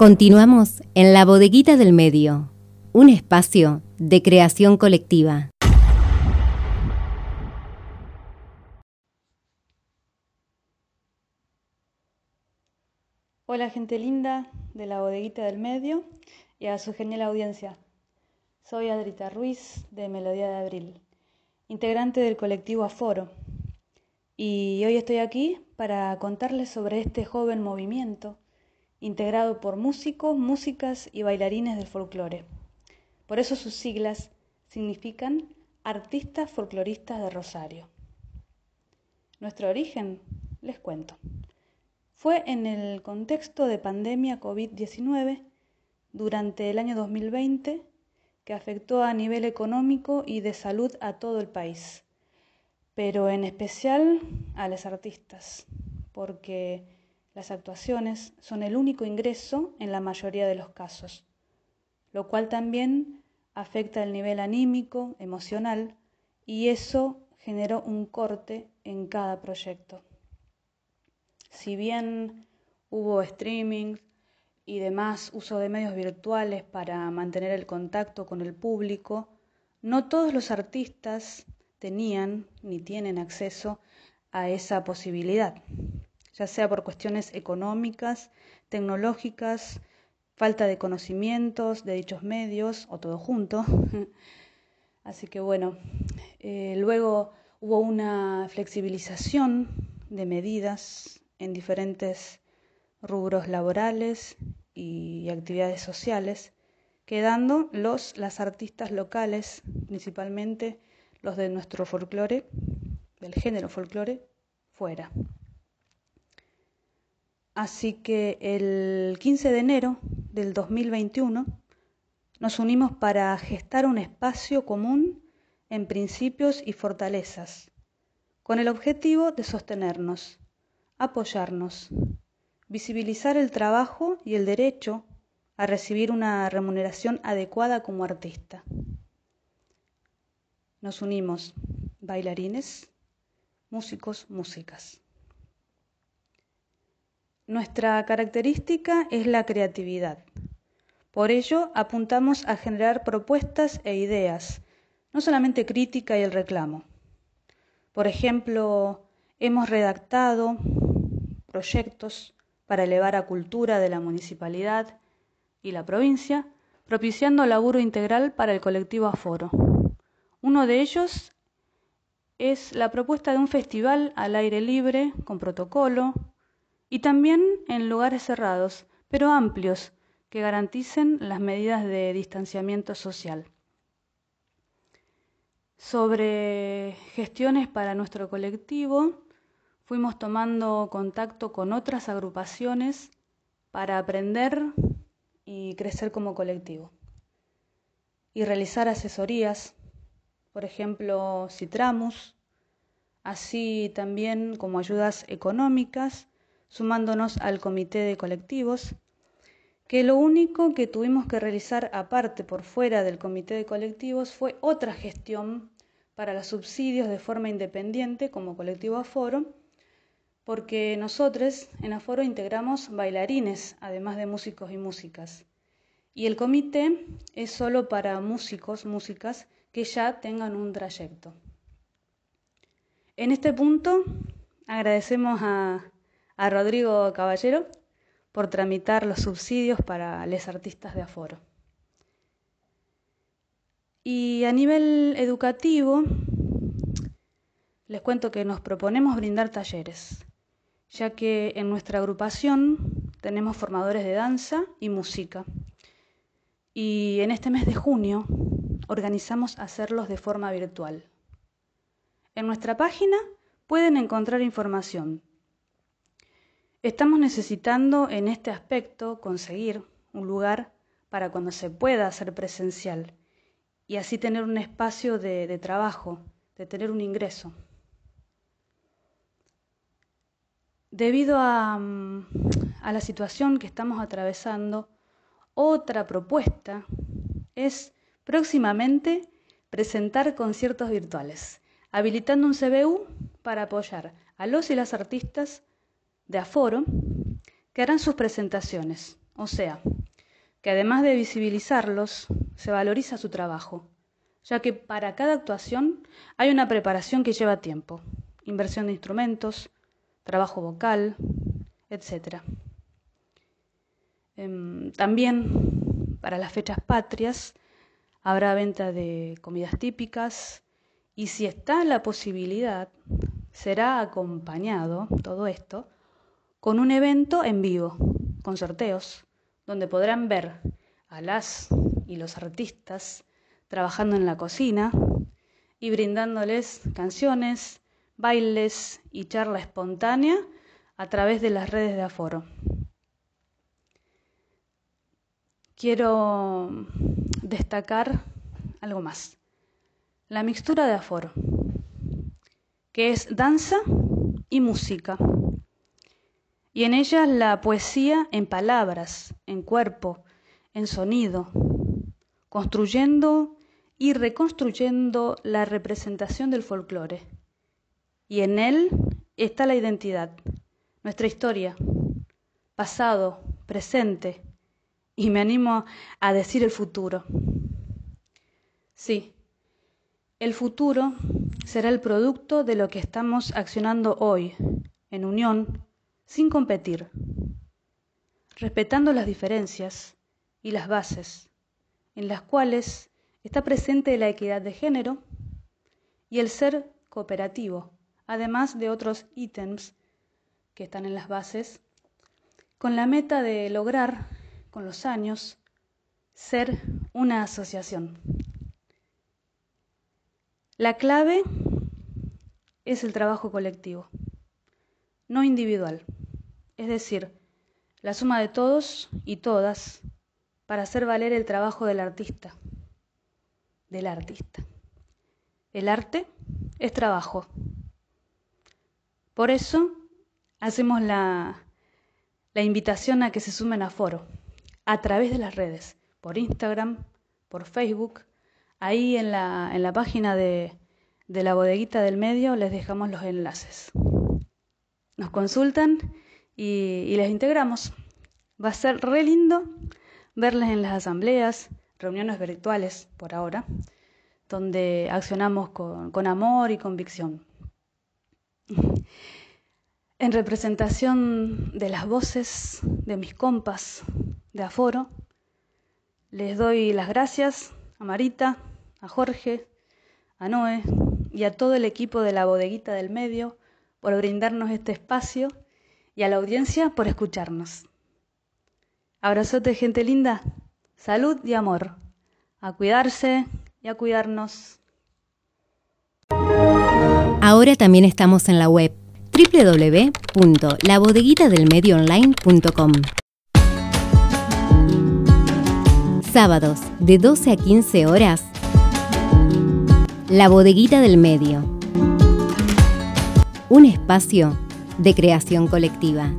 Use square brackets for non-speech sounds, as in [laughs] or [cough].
Continuamos en la bodeguita del medio, un espacio de creación colectiva. Hola gente linda de la bodeguita del medio y a su genial audiencia. Soy Adrita Ruiz de Melodía de Abril, integrante del colectivo Aforo. Y hoy estoy aquí para contarles sobre este joven movimiento integrado por músicos, músicas y bailarines del folclore. Por eso sus siglas significan Artistas Folcloristas de Rosario. Nuestro origen, les cuento. Fue en el contexto de pandemia COVID-19 durante el año 2020 que afectó a nivel económico y de salud a todo el país, pero en especial a los artistas, porque las actuaciones son el único ingreso en la mayoría de los casos, lo cual también afecta el nivel anímico, emocional, y eso generó un corte en cada proyecto. Si bien hubo streaming y demás uso de medios virtuales para mantener el contacto con el público, no todos los artistas tenían ni tienen acceso a esa posibilidad, ya sea por cuestiones económicas, tecnológicas, falta de conocimientos de dichos medios o todo junto. [laughs] Así que bueno, eh, luego hubo una flexibilización de medidas en diferentes rubros laborales y actividades sociales, quedando los las artistas locales, principalmente los de nuestro folclore, del género folclore, fuera. Así que el 15 de enero del 2021 nos unimos para gestar un espacio común en principios y fortalezas, con el objetivo de sostenernos, apoyarnos, visibilizar el trabajo y el derecho a recibir una remuneración adecuada como artista. Nos unimos bailarines, músicos, músicas. Nuestra característica es la creatividad. Por ello, apuntamos a generar propuestas e ideas, no solamente crítica y el reclamo. Por ejemplo, hemos redactado proyectos para elevar a cultura de la municipalidad y la provincia, propiciando laburo integral para el colectivo Aforo. Uno de ellos es la propuesta de un festival al aire libre, con protocolo, y también en lugares cerrados, pero amplios, que garanticen las medidas de distanciamiento social. Sobre gestiones para nuestro colectivo, fuimos tomando contacto con otras agrupaciones para aprender y crecer como colectivo. Y realizar asesorías, por ejemplo, Citramus, así también como ayudas económicas, sumándonos al comité de colectivos, que lo único que tuvimos que realizar aparte por fuera del comité de colectivos fue otra gestión para los subsidios de forma independiente como colectivo aforo porque nosotros en Aforo integramos bailarines, además de músicos y músicas. Y el comité es solo para músicos, músicas que ya tengan un trayecto. En este punto agradecemos a, a Rodrigo Caballero por tramitar los subsidios para los artistas de Aforo. Y a nivel educativo, les cuento que nos proponemos brindar talleres ya que en nuestra agrupación tenemos formadores de danza y música. Y en este mes de junio organizamos hacerlos de forma virtual. En nuestra página pueden encontrar información. Estamos necesitando en este aspecto conseguir un lugar para cuando se pueda hacer presencial y así tener un espacio de, trabajo, de tener un ingreso. Debido mm, a, la situación que estamos atravesando, otra propuesta es próximamente presentar conciertos virtuales, habilitando un CBU para apoyar a los y las artistas de aforo que harán sus presentaciones. O sea, que además de visibilizarlos, se valoriza su trabajo, ya que para cada actuación hay una preparación que lleva tiempo, inversión de instrumentos, trabajo vocal, etc. Em, también para las fechas patrias habrá venta de comidas típicas y si está la posibilidad, será acompañado todo esto con un evento en vivo, con sorteos, donde podrán ver a las y los artistas trabajando en la cocina y brindándoles canciones, bailes y charla espontánea a través de las redes de aforo. Quiero destacar algo más. La mixtura de aforo, que es danza y música. Y en ella la poesía en palabras, en cuerpo, en sonido, construyendo y reconstruyendo la representación del folclore. Y en él está la identidad, nuestra historia, pasado, presente, y me animo a decir el futuro. Sí, el futuro será el producto de lo que estamos accionando hoy, en unión, sin competir, respetando las diferencias y las bases, en las cuales está presente la equidad de género y el ser cooperativo, además de otros ítems que están en las bases, con la meta de lograr con los años ser una asociación. La clave es el trabajo colectivo, no individual, es decir, la suma de todos y todas para hacer valer el trabajo del artista, del artista. El arte es trabajo. Por eso hacemos la, invitación a que se sumen a foro a través de las redes, por Instagram, por Facebook. Ahí en la, página de la bodeguita del medio les dejamos los enlaces. Nos consultan y, y, les integramos. Va a ser re lindo verles en las asambleas, reuniones virtuales por ahora, donde accionamos con amor y convicción. En representación de las voces de mis compas de Aforo, les doy las gracias a Marita, a Jorge, a Noé y a todo el equipo de la bodeguita del medio por brindarnos este espacio y a la audiencia por escucharnos. Abrazote, gente linda, salud y amor. A cuidarse y a cuidarnos. Ahora también estamos en la web www.labodeguitadelmedioonline.com. Sábados de 12 a 15 horas. La bodeguita del medio. Un espacio de creación colectiva.